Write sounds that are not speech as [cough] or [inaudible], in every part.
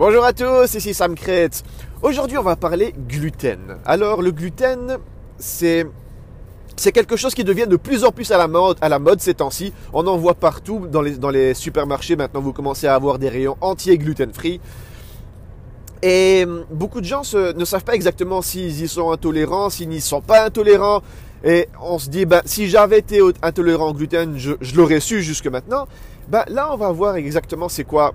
Bonjour à tous, ici Sam Kretz. Aujourd'hui, on va parler gluten. Alors, le gluten, c'est c'est quelque chose qui devient de plus en plus à la mode, à la mode ces temps-ci. On en voit partout dans les, dans les supermarchés. Maintenant, vous commencez à avoir des rayons entiers gluten-free. Et hum, beaucoup de gens ne savent pas exactement s'ils y sont intolérants, s'ils n'y sont pas intolérants. Et on se dit, ben, si j'avais été intolérant au gluten, je, je l'aurais su jusque maintenant. Ben, là, on va voir exactement c'est quoi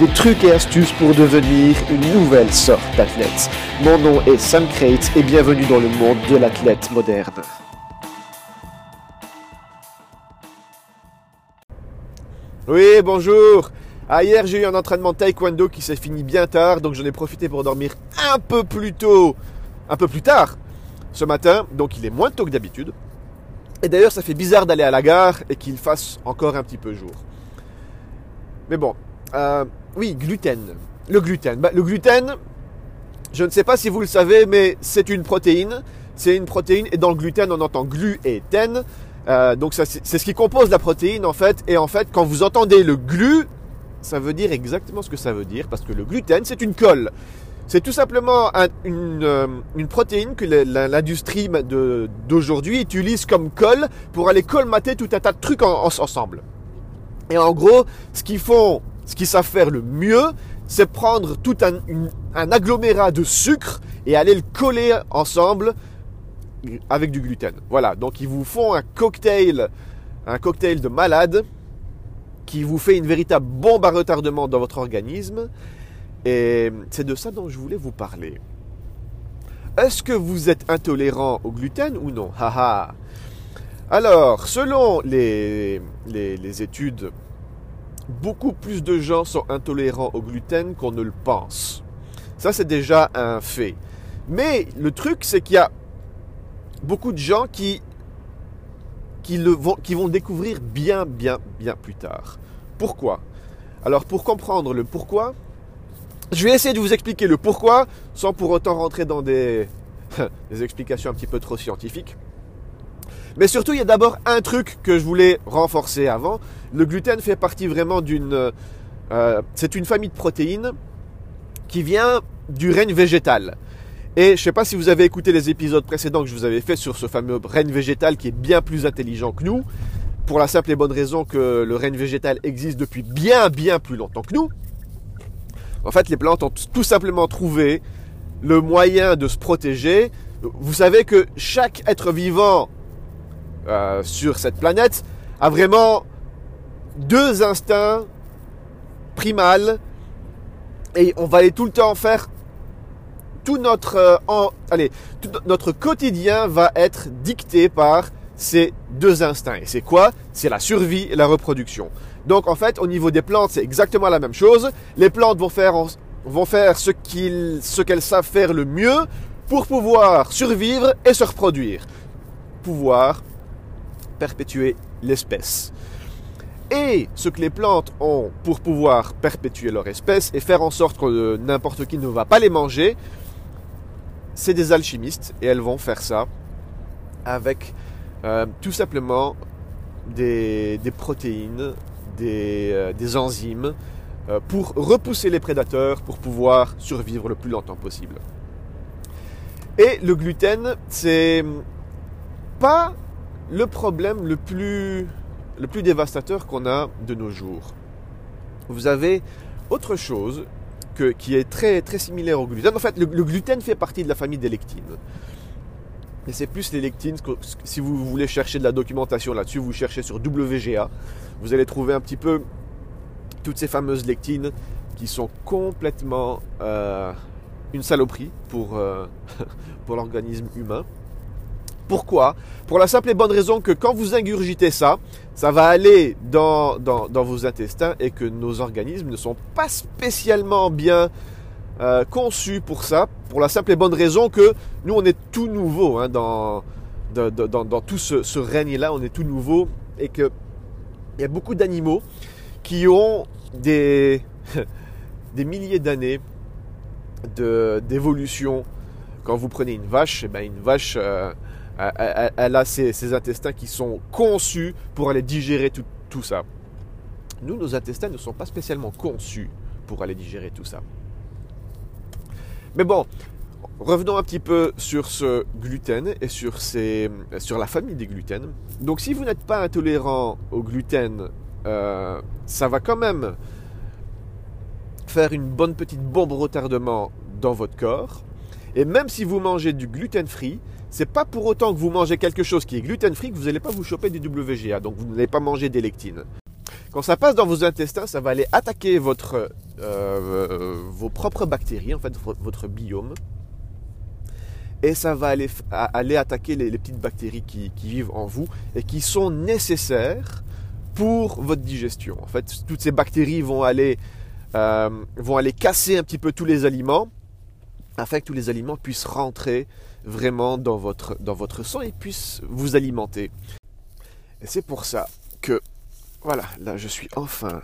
des trucs et astuces pour devenir une nouvelle sorte d'athlète. Mon nom est Sam Crate et bienvenue dans le monde de l'athlète moderne. Oui, bonjour. Ah, hier, j'ai eu un entraînement taekwondo qui s'est fini bien tard, donc j'en ai profité pour dormir un peu plus tôt, un peu plus tard ce matin, donc il est moins tôt que d'habitude. Et d'ailleurs, ça fait bizarre d'aller à la gare et qu'il fasse encore un petit peu jour. Mais bon, euh, oui, gluten. Le gluten. Bah, le gluten, je ne sais pas si vous le savez, mais c'est une protéine. C'est une protéine et dans le gluten, on entend glu et ten. Euh, donc c'est ce qui compose la protéine en fait. Et en fait, quand vous entendez le glu, ça veut dire exactement ce que ça veut dire parce que le gluten, c'est une colle. C'est tout simplement euh, une, protéine que l'industrie d'aujourd'hui utilise comme colle pour aller colmater tout un tas de trucs ensemble. Et en gros, ce qu'ils font, ce qu'ils savent faire le mieux, c'est prendre tout un, agglomérat de sucre et aller le coller ensemble avec du gluten. Voilà, donc ils vous font un cocktail, un cocktail de malade qui vous fait une véritable bombe à retardement dans votre organisme et c'est de ça dont je voulais vous parler. Est-ce que vous êtes intolérant au gluten ou non? Haha. Alors, selon les, études, beaucoup plus de gens sont intolérants au gluten qu'on ne le pense. Ça, c'est déjà un fait. Mais le truc, c'est qu'il y a beaucoup de gens qui, qui, le vont, découvrir bien, bien, bien plus tard. Pourquoi? Alors, pour comprendre le pourquoi, je vais essayer de vous expliquer le pourquoi sans pour autant rentrer dans des, [laughs] des explications un petit peu trop scientifiques. Mais surtout, il y a d'abord un truc que je voulais renforcer avant. Le gluten fait partie vraiment d'une... Euh, c'est une famille de protéines qui vient du règne végétal. Et je ne sais pas si vous avez écouté les épisodes précédents que je vous avais fait sur ce fameux règne végétal qui est bien plus intelligent que nous, pour la simple et bonne raison que le règne végétal existe depuis bien bien plus longtemps que nous. En fait, les plantes ont tout simplement trouvé le moyen de se protéger. Vous savez que chaque être vivant euh, sur cette planète a vraiment deux instincts primals et on va aller tout le temps faire tout notre euh, allez tout notre quotidien va être dicté par ces deux instincts. Et c'est quoi? C'est la survie et la reproduction. Donc en fait, au niveau des plantes, c'est exactement la même chose. Les plantes vont faire, vont faire ce qu'elles ce savent faire le mieux pour pouvoir survivre et se reproduire. Pouvoir perpétuer l'espèce. Et ce que les plantes ont pour pouvoir perpétuer leur espèce et faire en sorte que n'importe qui ne va pas les manger, c'est des alchimistes et elles vont faire ça avec euh, tout simplement des, protéines, euh, des, enzymes euh, pour repousser les prédateurs pour pouvoir survivre le plus longtemps possible. Et le gluten, c'est pas le problème le plus, le plus dévastateur qu'on a de nos jours. Vous avez autre chose que, qui est très, similaire au gluten. En fait, le, gluten fait partie de la famille des lectines. Et c'est plus les lectines. Si vous voulez chercher de la documentation là-dessus, vous cherchez sur WGA. Vous allez trouver un petit peu toutes ces fameuses lectines qui sont complètement euh, une saloperie pour, euh, [laughs] pour l'organisme humain. Pourquoi? Pour la simple et bonne raison que quand vous ingurgitez ça, ça va aller dans, dans, vos intestins et que nos organismes ne sont pas spécialement bien euh, conçus pour ça, pour la simple et bonne raison que nous, on est tout nouveau hein, dans, dans, tout ce, règne-là, on est tout nouveau et qu'il y a beaucoup d'animaux qui ont des, [laughs] des milliers d'années d'évolution. Quand vous prenez une vache, eh ben une vache, euh, elle, a ses, intestins qui sont conçus pour aller digérer tout, ça. Nous, nos intestins ne sont pas spécialement conçus pour aller digérer tout ça. Mais bon, revenons un petit peu sur ce gluten et sur, sur la famille des gluten. Donc si vous n'êtes pas intolérant au gluten, euh, ça va quand même faire une bonne petite bombe retardement dans votre corps. Et même si vous mangez du gluten free, c'est pas pour autant que vous mangez quelque chose qui est gluten free que vous n'allez pas vous choper du WGA, donc vous n'allez pas manger des lectines. Quand ça passe dans vos intestins, ça va aller attaquer votre, euh, vos propres bactéries, en fait, votre biome. Et ça va aller, aller attaquer les, petites bactéries qui, vivent en vous et qui sont nécessaires pour votre digestion. En fait, toutes ces bactéries vont aller, euh, vont aller casser un petit peu tous les aliments afin que tous les aliments puissent rentrer vraiment dans votre, dans votre sang et puissent vous alimenter. Et c'est pour ça que voilà, là je suis enfin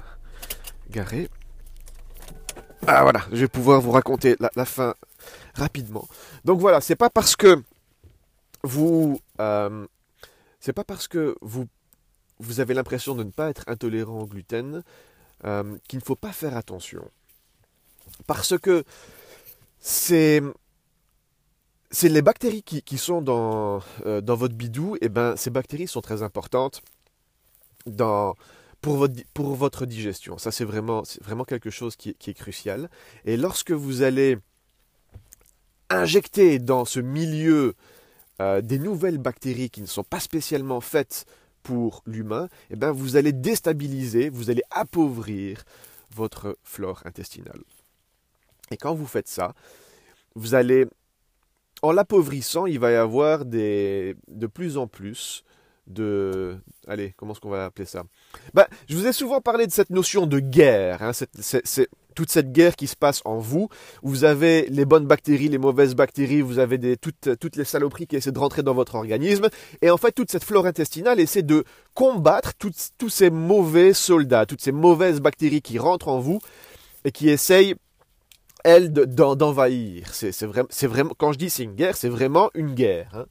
garé. Ah voilà, je vais pouvoir vous raconter la, fin rapidement. Donc voilà, c'est pas parce que vous, euh, c'est pas parce que vous, vous avez l'impression de ne pas être intolérant au gluten euh, qu'il ne faut pas faire attention. Parce que c'est c'est les bactéries qui, sont dans, euh, dans votre bidou, et eh ben ces bactéries sont très importantes pour, votre, pour votre digestion. Ça, c'est vraiment, vraiment quelque chose qui, est crucial. Et lorsque vous allez injecter dans ce milieu euh, des nouvelles bactéries qui ne sont pas spécialement faites pour l'humain, eh ben, vous allez déstabiliser, vous allez appauvrir votre flore intestinale. Et quand vous faites ça, vous allez, en l'appauvrissant, il va y avoir de plus en plus de... Allez, comment est-ce qu'on va appeler ça? Bah, Je vous ai souvent parlé de cette notion de guerre, hein, toute cette guerre qui se passe en vous. Vous avez les bonnes bactéries, les mauvaises bactéries, vous avez toutes les saloperies qui essaient de rentrer dans votre organisme. Et en fait, toute cette flore intestinale essaie de combattre tous ces mauvais soldats, toutes ces mauvaises bactéries qui rentrent en vous et qui essayent elles d'envahir. C'est, vraiment, quand je dis c'est une guerre, c'est vraiment une guerre. Hein.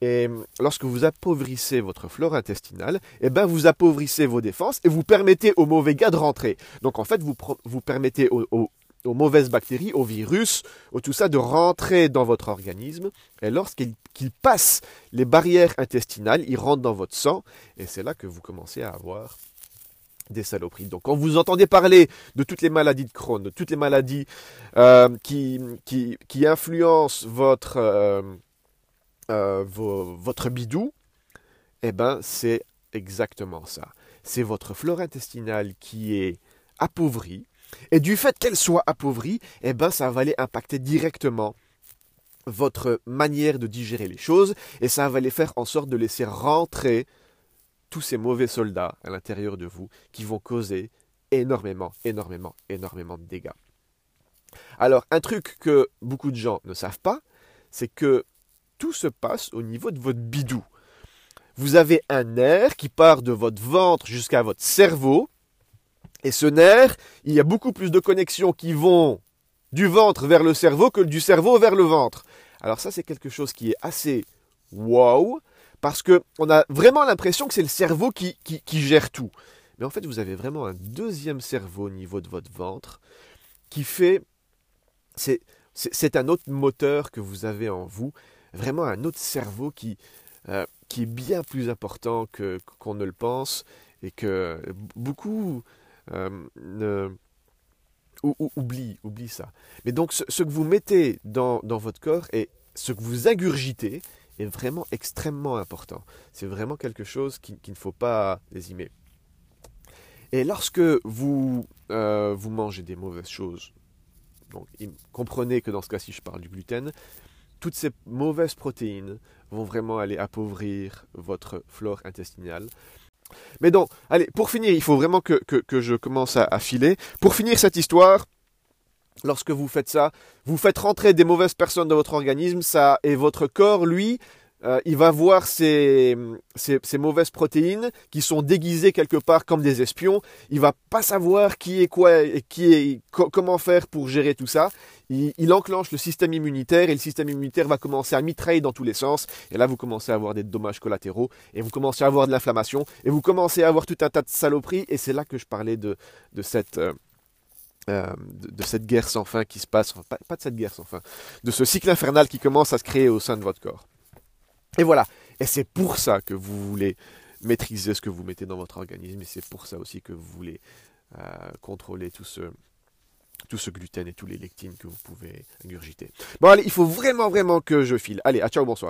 Et lorsque vous appauvrissez votre flore intestinale, eh ben vous appauvrissez vos défenses et vous permettez aux mauvais gars de rentrer. Donc en fait, vous, vous permettez aux, mauvaises bactéries, aux virus, au tout ça de rentrer dans votre organisme. Et lorsqu'ils passent les barrières intestinales, ils rentrent dans votre sang. Et c'est là que vous commencez à avoir des saloperies. Donc quand vous entendez parler de toutes les maladies de Crohn, de toutes les maladies euh, qui, influencent votre... Euh, euh, votre bidou, eh ben c'est exactement ça. C'est votre flore intestinale qui est appauvrie. Et du fait qu'elle soit appauvrie, eh ben ça va aller impacter directement votre manière de digérer les choses et ça va aller faire en sorte de laisser rentrer tous ces mauvais soldats à l'intérieur de vous qui vont causer énormément, énormément, énormément de dégâts. Alors, un truc que beaucoup de gens ne savent pas, c'est que tout se passe au niveau de votre bidou. Vous avez un nerf qui part de votre ventre jusqu'à votre cerveau. Et ce nerf, il y a beaucoup plus de connexions qui vont du ventre vers le cerveau que du cerveau vers le ventre. Alors ça, c'est quelque chose qui est assez wow, parce qu'on a vraiment l'impression que c'est le cerveau qui, gère tout. Mais en fait, vous avez vraiment un deuxième cerveau au niveau de votre ventre qui fait... C'est un autre moteur que vous avez en vous vraiment un autre cerveau qui, euh, qui est bien plus important que, qu'on ne le pense et que beaucoup euh, ne, oublie, oublie ça. Mais donc ce, que vous mettez dans, dans, votre corps et ce que vous ingurgitez est vraiment extrêmement important. C'est vraiment quelque chose qu'il ne faut pas désimer. Et lorsque vous, euh, vous mangez des mauvaises choses, donc comprenez que dans ce cas-ci je parle du gluten, toutes ces mauvaises protéines vont vraiment aller appauvrir votre flore intestinale. Mais donc, allez, pour finir, il faut vraiment que, je commence à, filer. Pour finir cette histoire, lorsque vous faites ça, vous faites rentrer des mauvaises personnes dans votre organisme, ça et votre corps, lui, euh, il va voir ces, mauvaises protéines qui sont déguisées quelque part comme des espions. Il va pas savoir qui est quoi et qui est comment faire pour gérer tout ça. Il, il, enclenche le système immunitaire et le système immunitaire va commencer à mitrailler dans tous les sens. Et là, vous commencez à avoir des dommages collatéraux et vous commencez à avoir de l'inflammation et vous commencez à avoir tout un tas de saloperies. Et c'est là que je parlais de, de cette euh, euh, de, cette guerre sans fin qui se passe, pas, pas, de cette guerre sans fin, de ce cycle infernal qui commence à se créer au sein de votre corps. Et voilà. Et c'est pour ça que vous voulez maîtriser ce que vous mettez dans votre organisme et c'est pour ça aussi que vous voulez euh, contrôler tout ce, tout ce gluten et tous les lectines que vous pouvez ingurgiter. Bon allez, il faut vraiment vraiment que je file. Allez, à ciao, bonsoir.